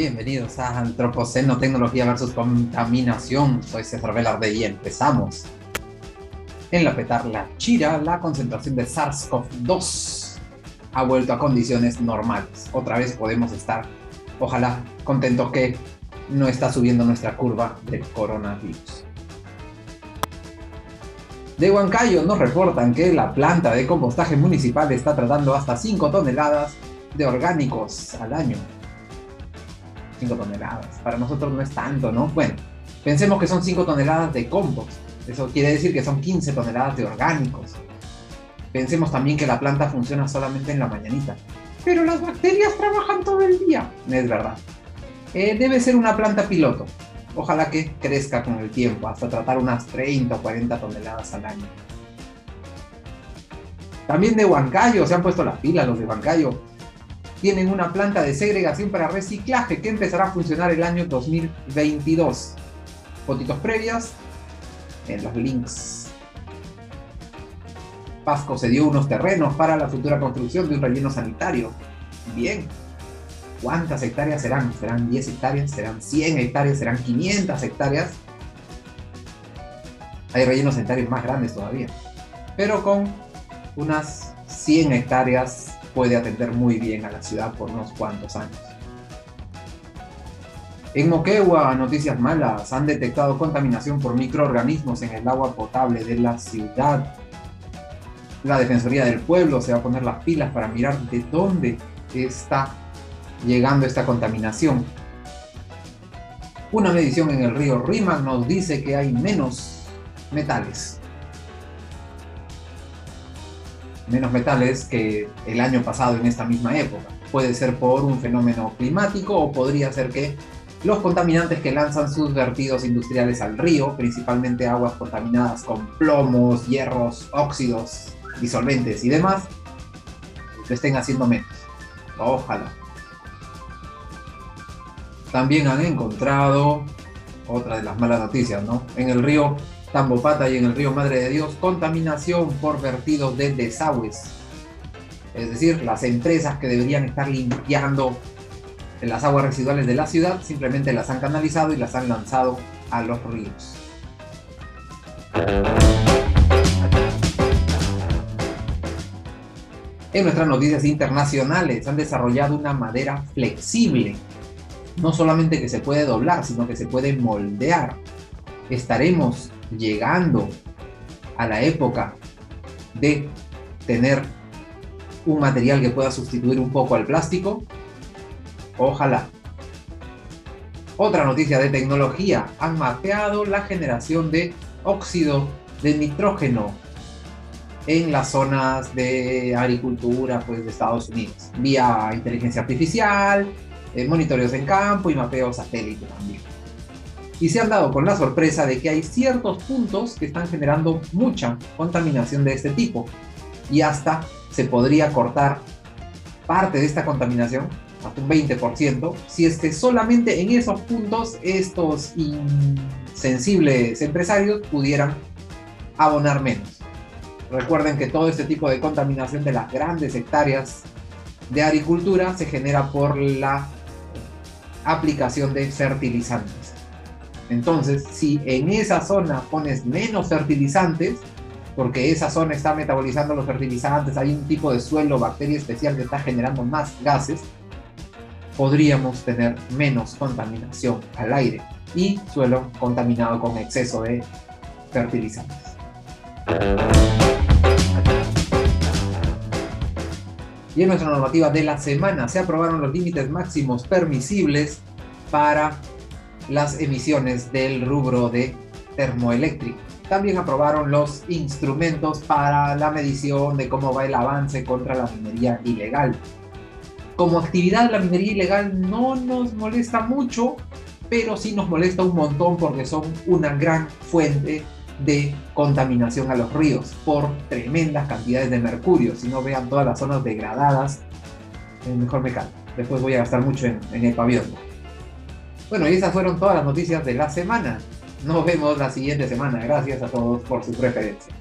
Bienvenidos a Antropoceno, Tecnología versus Contaminación. Soy César Velarde y empezamos. En la petarla Chira, la concentración de SARS-CoV-2 ha vuelto a condiciones normales. Otra vez podemos estar, ojalá, contentos que no está subiendo nuestra curva del coronavirus. De Huancayo nos reportan que la planta de compostaje municipal está tratando hasta 5 toneladas de orgánicos al año. 5 toneladas. Para nosotros no es tanto, ¿no? Bueno, pensemos que son 5 toneladas de compost. Eso quiere decir que son 15 toneladas de orgánicos. Pensemos también que la planta funciona solamente en la mañanita. Pero las bacterias trabajan todo el día. Es verdad. Eh, debe ser una planta piloto. Ojalá que crezca con el tiempo, hasta tratar unas 30 o 40 toneladas al año. También de Huancayo, se han puesto las pilas los de Huancayo. Tienen una planta de segregación para reciclaje que empezará a funcionar el año 2022. Fotitos previas en los links. Pasco se dio unos terrenos para la futura construcción de un relleno sanitario. Bien, ¿Cuántas hectáreas serán? ¿Serán 10 hectáreas? ¿Serán 100 hectáreas? ¿Serán 500 hectáreas? Hay rellenos sanitarios más grandes todavía. Pero con unas 100 hectáreas puede atender muy bien a la ciudad por unos cuantos años. En Moquegua, noticias malas, han detectado contaminación por microorganismos en el agua potable de la ciudad. La Defensoría del Pueblo se va a poner las pilas para mirar de dónde está llegando esta contaminación. Una medición en el río Rima nos dice que hay menos metales. Menos metales que el año pasado en esta misma época. Puede ser por un fenómeno climático o podría ser que los contaminantes que lanzan sus vertidos industriales al río, principalmente aguas contaminadas con plomos, hierros, óxidos, disolventes y demás, lo estén haciendo menos. Ojalá. También han encontrado, otra de las malas noticias, ¿no? En el río Tambopata y en el río Madre de Dios, contaminación por vertidos de desagües. Es decir, las empresas que deberían estar limpiando las aguas residuales de la ciudad simplemente las han canalizado y las han lanzado a los ríos. En nuestras noticias internacionales han desarrollado una madera flexible no solamente que se puede doblar, sino que se puede moldear. Estaremos llegando a la época de tener un material que pueda sustituir un poco al plástico. Ojalá. Otra noticia de tecnología. Han mapeado la generación de óxido de nitrógeno en las zonas de agricultura pues, de Estados Unidos, vía inteligencia artificial, eh, monitoreos en campo y mapeo satélite también. Y se han dado con la sorpresa de que hay ciertos puntos que están generando mucha contaminación de este tipo. Y hasta se podría cortar parte de esta contaminación, hasta un 20%, si es que solamente en esos puntos estos insensibles empresarios pudieran abonar menos. Recuerden que todo este tipo de contaminación de las grandes hectáreas de agricultura se genera por la aplicación de fertilizantes. Entonces, si en esa zona pones menos fertilizantes, porque esa zona está metabolizando los fertilizantes, hay un tipo de suelo, bacteria especial que está generando más gases, podríamos tener menos contaminación al aire y suelo contaminado con exceso de fertilizantes. y en nuestra normativa de la semana se aprobaron los límites máximos permisibles para las emisiones del rubro de termoeléctrico. También aprobaron los instrumentos para la medición de cómo va el avance contra la minería ilegal. Como actividad la minería ilegal no nos molesta mucho, pero sí nos molesta un montón porque son una gran fuente de contaminación a los ríos por tremendas cantidades de mercurio. Si no vean todas las zonas degradadas, mejor me calmo. Después voy a gastar mucho en, el pabellón. Bueno, y esas fueron todas las noticias de la semana. Nos vemos la siguiente semana. Gracias a todos por su preferencia.